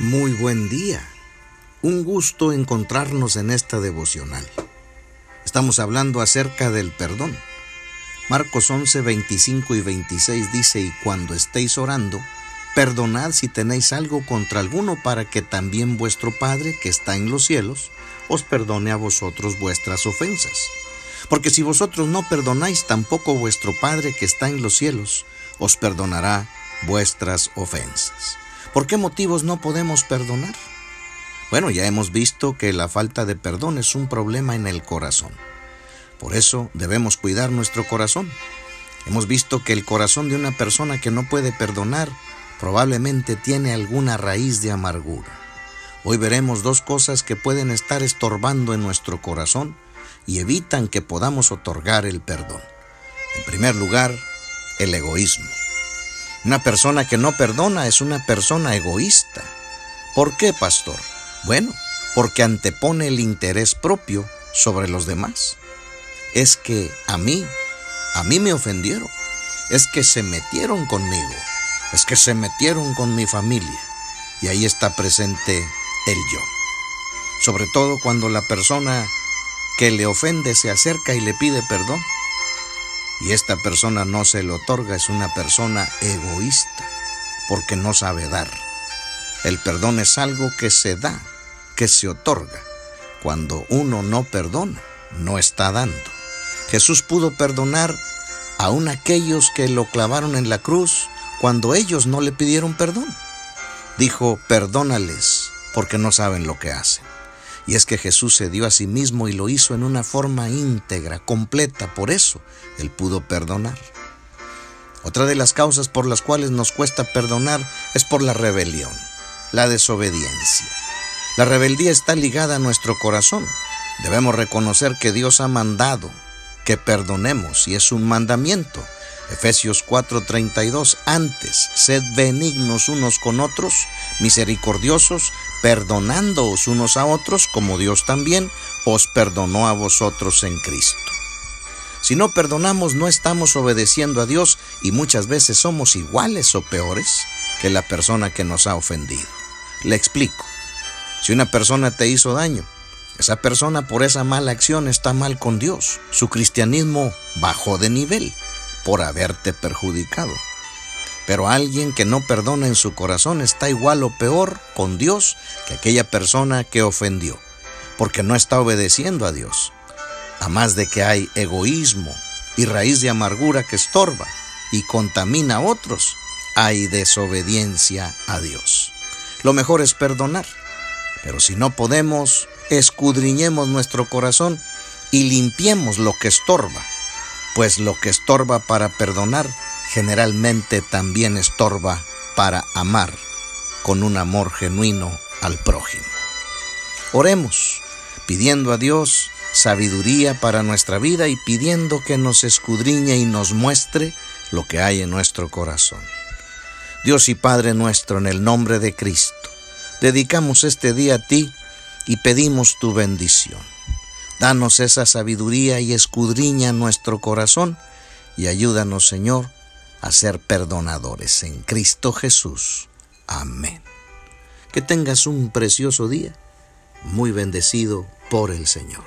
Muy buen día. Un gusto encontrarnos en esta devocional. Estamos hablando acerca del perdón. Marcos 11, 25 y 26 dice, y cuando estéis orando, perdonad si tenéis algo contra alguno para que también vuestro Padre, que está en los cielos, os perdone a vosotros vuestras ofensas. Porque si vosotros no perdonáis, tampoco vuestro Padre, que está en los cielos, os perdonará vuestras ofensas. ¿Por qué motivos no podemos perdonar? Bueno, ya hemos visto que la falta de perdón es un problema en el corazón. Por eso debemos cuidar nuestro corazón. Hemos visto que el corazón de una persona que no puede perdonar probablemente tiene alguna raíz de amargura. Hoy veremos dos cosas que pueden estar estorbando en nuestro corazón y evitan que podamos otorgar el perdón. En primer lugar, el egoísmo. Una persona que no perdona es una persona egoísta. ¿Por qué, pastor? Bueno, porque antepone el interés propio sobre los demás. Es que a mí, a mí me ofendieron. Es que se metieron conmigo. Es que se metieron con mi familia. Y ahí está presente el yo. Sobre todo cuando la persona que le ofende se acerca y le pide perdón y esta persona no se le otorga, es una persona egoísta, porque no sabe dar. El perdón es algo que se da, que se otorga. Cuando uno no perdona, no está dando. Jesús pudo perdonar aún aquellos que lo clavaron en la cruz cuando ellos no le pidieron perdón. Dijo, perdónales porque no saben lo que hacen. Y es que Jesús se dio a sí mismo y lo hizo en una forma íntegra, completa, por eso Él pudo perdonar. Otra de las causas por las cuales nos cuesta perdonar es por la rebelión, la desobediencia. La rebeldía está ligada a nuestro corazón. Debemos reconocer que Dios ha mandado que perdonemos y es un mandamiento. Efesios 4:32, antes, sed benignos unos con otros, misericordiosos, perdonándoos unos a otros, como Dios también os perdonó a vosotros en Cristo. Si no perdonamos, no estamos obedeciendo a Dios y muchas veces somos iguales o peores que la persona que nos ha ofendido. Le explico. Si una persona te hizo daño, esa persona por esa mala acción está mal con Dios. Su cristianismo bajó de nivel por haberte perjudicado. Pero alguien que no perdona en su corazón está igual o peor con Dios que aquella persona que ofendió, porque no está obedeciendo a Dios. A más de que hay egoísmo y raíz de amargura que estorba y contamina a otros, hay desobediencia a Dios. Lo mejor es perdonar, pero si no podemos, escudriñemos nuestro corazón y limpiemos lo que estorba pues lo que estorba para perdonar generalmente también estorba para amar con un amor genuino al prójimo. Oremos, pidiendo a Dios sabiduría para nuestra vida y pidiendo que nos escudriñe y nos muestre lo que hay en nuestro corazón. Dios y Padre nuestro, en el nombre de Cristo, dedicamos este día a ti y pedimos tu bendición. Danos esa sabiduría y escudriña nuestro corazón y ayúdanos, Señor, a ser perdonadores en Cristo Jesús. Amén. Que tengas un precioso día, muy bendecido por el Señor.